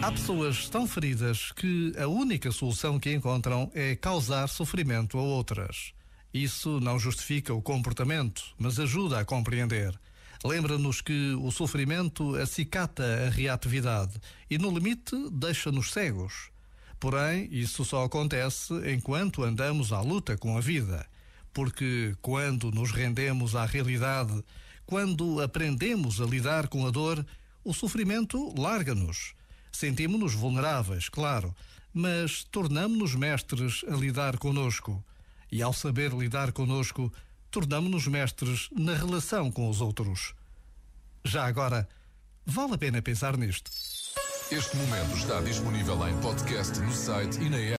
Há pessoas tão feridas que a única solução que encontram é causar sofrimento a outras. Isso não justifica o comportamento, mas ajuda a compreender. Lembra-nos que o sofrimento acicata a reatividade e, no limite, deixa-nos cegos. Porém, isso só acontece enquanto andamos à luta com a vida. Porque quando nos rendemos à realidade, quando aprendemos a lidar com a dor, o sofrimento larga-nos Sentimos-nos vulneráveis, claro, mas tornamos-nos mestres a lidar conosco. E ao saber lidar conosco, tornamos-nos mestres na relação com os outros. Já agora, vale a pena pensar nisto. Este momento está disponível em podcast no site e na app.